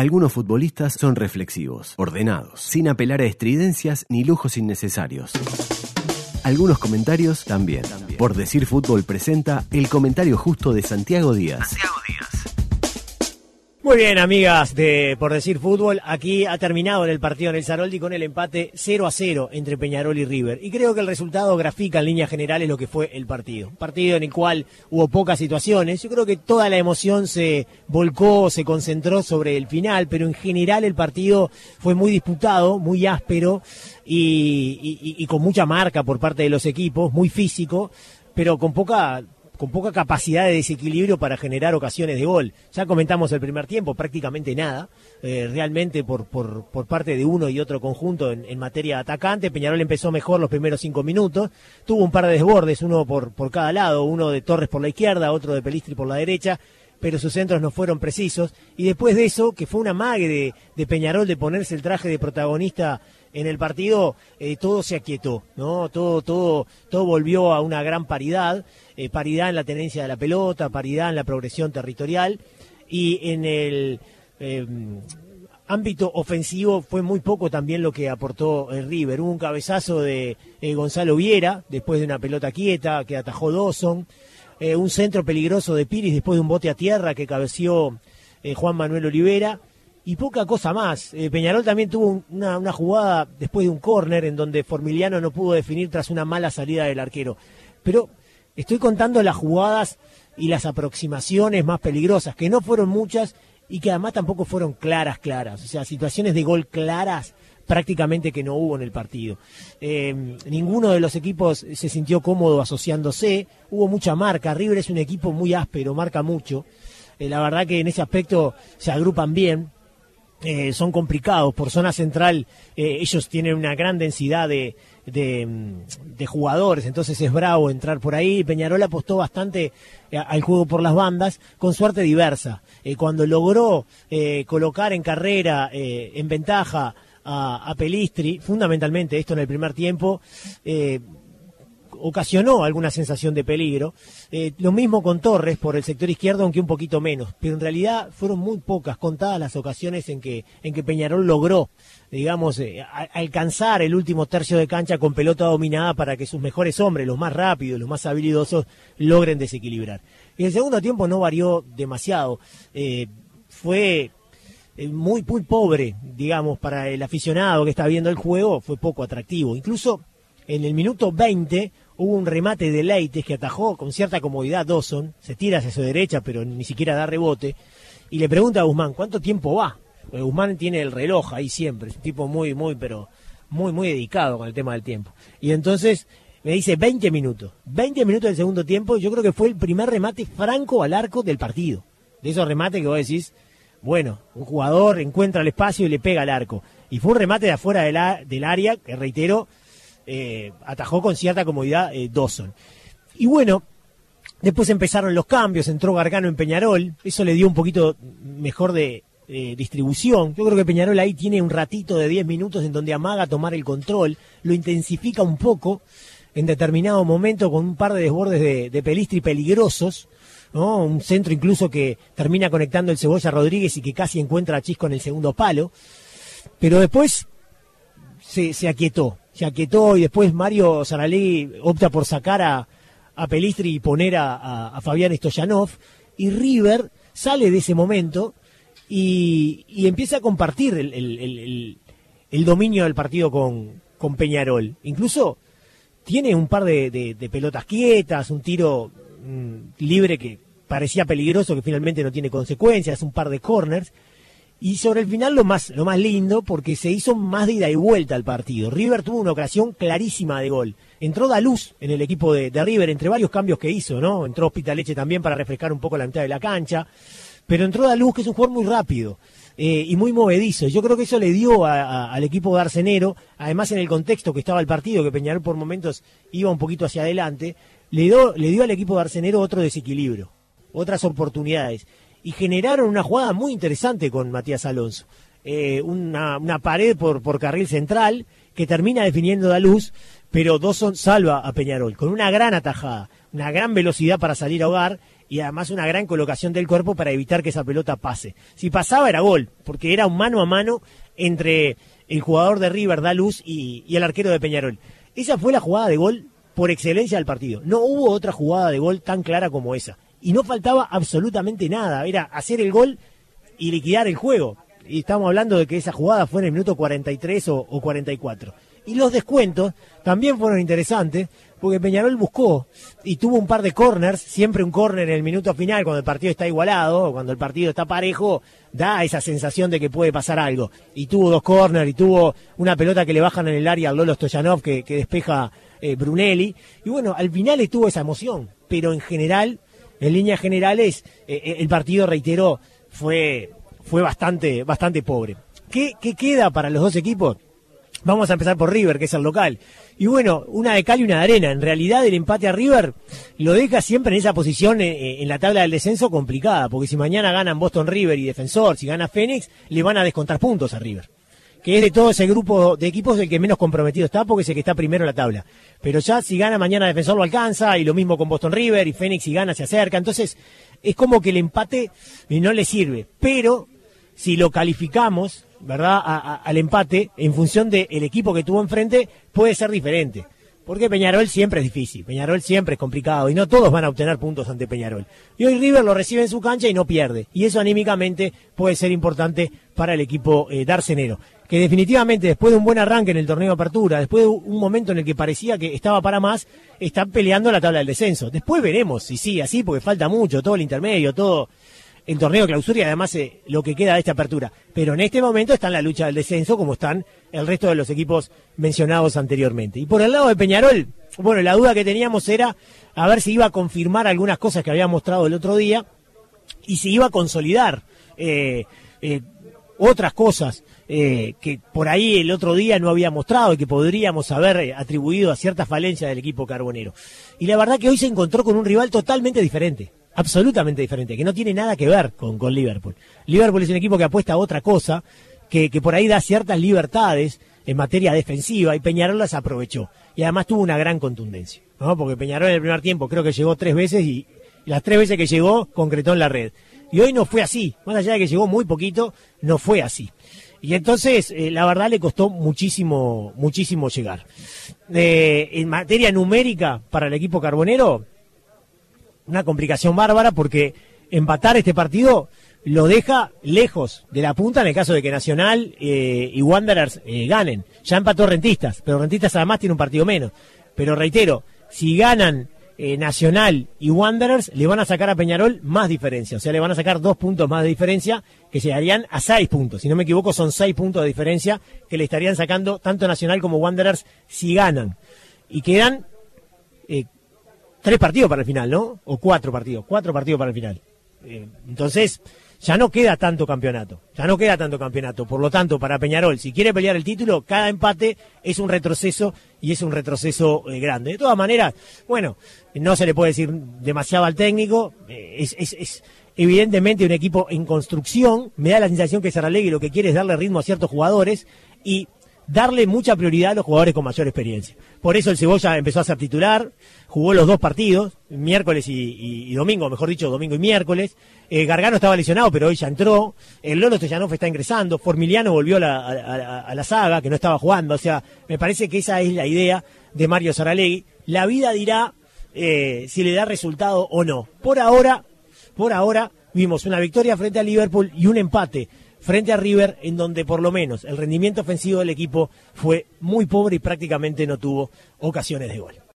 Algunos futbolistas son reflexivos, ordenados, sin apelar a estridencias ni lujos innecesarios. Algunos comentarios también. Por decir fútbol presenta el comentario justo de Santiago Díaz. Muy bien, amigas de Por Decir Fútbol, aquí ha terminado el partido en el Saroldi con el empate 0 a 0 entre Peñarol y River. Y creo que el resultado grafica en líneas generales lo que fue el partido. Partido en el cual hubo pocas situaciones. Yo creo que toda la emoción se volcó, se concentró sobre el final, pero en general el partido fue muy disputado, muy áspero y con mucha marca por parte de los equipos, muy físico, pero con poca con poca capacidad de desequilibrio para generar ocasiones de gol. Ya comentamos el primer tiempo, prácticamente nada, eh, realmente por, por, por, parte de uno y otro conjunto en, materia atacante. Peñarol empezó mejor los primeros cinco minutos, tuvo un par de desbordes, uno por, por cada lado, uno de Torres por la izquierda, otro de Pelistri por la derecha, pero sus centros no fueron precisos. Y después de eso, que fue una mague de, de Peñarol de ponerse el traje de protagonista en el partido eh, todo se aquietó, ¿no? Todo, todo, todo volvió a una gran paridad, eh, paridad en la tenencia de la pelota, paridad en la progresión territorial y en el eh, ámbito ofensivo fue muy poco también lo que aportó River. Hubo un cabezazo de Gonzalo Viera después de una pelota quieta que atajó Dawson, un centro peligroso de Piris después de un bote a tierra que cabeció Juan Manuel Olivera y poca cosa más. Eh, Peñarol también tuvo una, jugada después de un córner en donde Formiliano no pudo definir tras una mala salida del arquero. Pero estoy contando las jugadas y las aproximaciones más peligrosas, que no fueron muchas y que además tampoco fueron claras, claras. O sea, situaciones de gol claras prácticamente que no hubo en el partido. Eh, ninguno de los equipos se sintió cómodo asociándose, hubo mucha marca, River es un equipo muy áspero, marca mucho. Eh, la verdad que en ese aspecto se agrupan bien, eh, son complicados. Por zona central eh, ellos tienen una gran densidad de, de, jugadores, entonces es bravo entrar por ahí. Peñarol apostó bastante eh, al juego por las bandas, con suerte diversa. cuando logró colocar en carrera, en ventaja a, Pelistri, fundamentalmente esto en el primer tiempo, ocasionó alguna sensación de peligro. Eh, lo mismo con Torres por el sector izquierdo, aunque un poquito menos. Pero en realidad fueron muy pocas, contadas las ocasiones en que, en que Peñarol logró, digamos, eh, alcanzar el último tercio de cancha con pelota dominada para que sus mejores hombres, los más rápidos, los más habilidosos, logren desequilibrar. Y el segundo tiempo no varió demasiado. Eh, fue muy, muy pobre, digamos, para el aficionado que está viendo el juego, fue poco atractivo. Incluso en el minuto 20 hubo un remate de Leites que atajó con cierta comodidad Dawson, se tira hacia su derecha, pero ni siquiera da rebote, y le pregunta a Guzmán, ¿cuánto tiempo va? Guzmán tiene el reloj ahí siempre, es un tipo muy, muy, pero muy, muy dedicado con el tema del tiempo. Y entonces me dice 20 minutos, 20 minutos del segundo tiempo, yo creo que fue el primer remate franco al arco del partido. De esos remates que vos decís, bueno, un jugador encuentra el espacio y le pega al arco. Y fue un remate de afuera del área, que reitero, eh, atajó con cierta comodidad eh, Dawson. Y bueno, después empezaron los cambios, entró Gargano en Peñarol, eso le dio un poquito mejor de distribución. Yo creo que Peñarol ahí tiene un ratito de 10 minutos en donde amaga tomar el control, lo intensifica un poco en determinado momento con un par de desbordes de, de Pelistri peligrosos. Un centro incluso que termina conectando el Cebolla Rodríguez y que casi encuentra a Chisco en el segundo palo. Pero después se, se aquietó se aquietó y después Mario Saralegui opta por sacar a, Pelistri y poner a, Fabián Stoyanov y River sale de ese momento y, empieza a compartir el, dominio del partido con, con, Peñarol. Incluso tiene un par de, pelotas quietas, un tiro mm, libre que parecía peligroso, que finalmente no tiene consecuencias, un par de corners y sobre el final lo más, lo más lindo, porque se hizo más de ida y vuelta al partido. River tuvo una ocasión clarísima de gol. Entró Daluz en el equipo de, River, entre varios cambios que hizo, ¿no? Entró Hospitaleche también para refrescar un poco la mitad de la cancha. Pero entró Daluz, que es un jugador muy rápido. Eh, y muy movedizo. Yo creo que eso le dio al equipo de Arcenero, además en el contexto que estaba el partido, que Peñarol por momentos iba un poquito hacia adelante, le dio, le dio al equipo de Arcenero otro desequilibrio, otras oportunidades y generaron una jugada muy interesante con Matías Alonso. Eh, una, una, pared por, por carril central que termina definiendo la luz, pero Dawson salva a Peñarol con una gran atajada, una gran velocidad para salir a hogar y además una gran colocación del cuerpo para evitar que esa pelota pase. Si pasaba era gol, porque era un mano a mano entre el jugador de River, Daluz, y el arquero de Peñarol. Esa fue la jugada de gol por excelencia del partido. No hubo otra jugada de gol tan clara como esa. Y no faltaba absolutamente nada. Era hacer el gol y liquidar el juego. Y estamos hablando de que esa jugada fue en el minuto 43 o, o 44. Y los descuentos también fueron interesantes, porque Peñarol buscó y tuvo un par de corners, siempre un corner en el minuto final, cuando el partido está igualado, cuando el partido está parejo, da esa sensación de que puede pasar algo. Y tuvo dos corners, y tuvo una pelota que le bajan en el área al Lolo Stoyanov, que, que despeja eh, Brunelli. Y bueno, al final estuvo esa emoción, pero en general, en líneas generales, eh, eh, el partido, reiteró, fue, fue bastante, bastante pobre. ¿Qué, ¿Qué queda para los dos equipos? Vamos a empezar por River, que es el local. Y bueno, una de cal y una de arena. En realidad el empate a River lo deja siempre en esa posición en la tabla del descenso complicada, porque si mañana ganan Boston River y Defensor, si gana Fénix, le van a descontar puntos a River. Que es de todo ese grupo de equipos el que menos comprometido está, porque es el que está primero en la tabla. Pero ya si gana mañana Defensor lo alcanza, y lo mismo con Boston River, y Fénix si gana se acerca. Entonces, es como que el empate no le sirve. Pero, si lo calificamos, ¿verdad?, a, al empate, en función del equipo que tuvo enfrente, puede ser diferente. Porque Peñarol siempre es difícil, Peñarol siempre es complicado y no todos van a obtener puntos ante Peñarol. Y hoy River lo recibe en su cancha y no pierde. Y eso anímicamente puede ser importante para el equipo eh, darcenero. Que definitivamente después de un buen arranque en el torneo de apertura, después de un momento en el que parecía que estaba para más, están peleando la tabla del descenso. Después veremos si sí, así, porque falta mucho, todo el intermedio, todo el torneo de clausura y además eh, lo que queda de esta apertura. Pero en este momento está en la lucha del descenso como están el resto de los equipos mencionados anteriormente. Y por el lado de Peñarol, bueno, la duda que teníamos era a ver si iba a confirmar algunas cosas que había mostrado el otro día y si iba a consolidar eh, eh, otras cosas eh, que por ahí el otro día no había mostrado y que podríamos haber eh, atribuido a ciertas falencias del equipo carbonero. Y la verdad que hoy se encontró con un rival totalmente diferente absolutamente diferente, que no tiene nada que ver con, con Liverpool. Liverpool es un equipo que apuesta a otra cosa, que, que por ahí da ciertas libertades en materia defensiva y Peñarol las aprovechó. Y además tuvo una gran contundencia, ¿no? Porque Peñarol en el primer tiempo creo que llegó tres veces y, y las tres veces que llegó concretó en la red. Y hoy no fue así, más allá de que llegó muy poquito, no fue así. Y entonces, eh, la verdad, le costó muchísimo, muchísimo llegar. Eh, en materia numérica, para el equipo carbonero, una complicación bárbara porque empatar este partido lo deja lejos de la punta en el caso de que Nacional eh, y Wanderers ganen. Ya empató Rentistas, pero Rentistas además tiene un partido menos. Pero reitero, si ganan eh, Nacional y Wanderers, le van a sacar a Peñarol más diferencia. O sea, le van a sacar dos puntos más de diferencia que llegarían a seis puntos. Si no me equivoco, son seis puntos de diferencia que le estarían sacando tanto Nacional como Wanderers si ganan. Y quedan eh, tres partidos para el final, ¿no? O cuatro partidos, cuatro partidos para el final. Eh, entonces, ya no queda tanto campeonato, ya no queda tanto campeonato. Por lo tanto, para Peñarol, si quiere pelear el título, cada empate es un retroceso y es un retroceso eh, grande. De todas maneras, bueno, no se le puede decir demasiado al técnico, eh, es, es, evidentemente un equipo en construcción, me da la sensación que Saralegui lo que quiere es darle ritmo a ciertos jugadores y darle mucha prioridad a los jugadores con mayor experiencia. Por eso el Cebolla empezó a ser titular, jugó los dos partidos, miércoles y, domingo, mejor dicho, domingo y miércoles. Eh, Gargano estaba lesionado, pero hoy ya entró. El Lolo Stoyanov está ingresando. Formiliano volvió a la, a la, saga, que no estaba jugando. O sea, me parece que esa es la idea de Mario Saralegui. La vida dirá eh, si le da resultado o no. Por ahora, por ahora, vimos una victoria frente a Liverpool y un empate frente a River, en donde por lo menos el rendimiento ofensivo del equipo fue muy pobre y prácticamente no tuvo ocasiones de gol.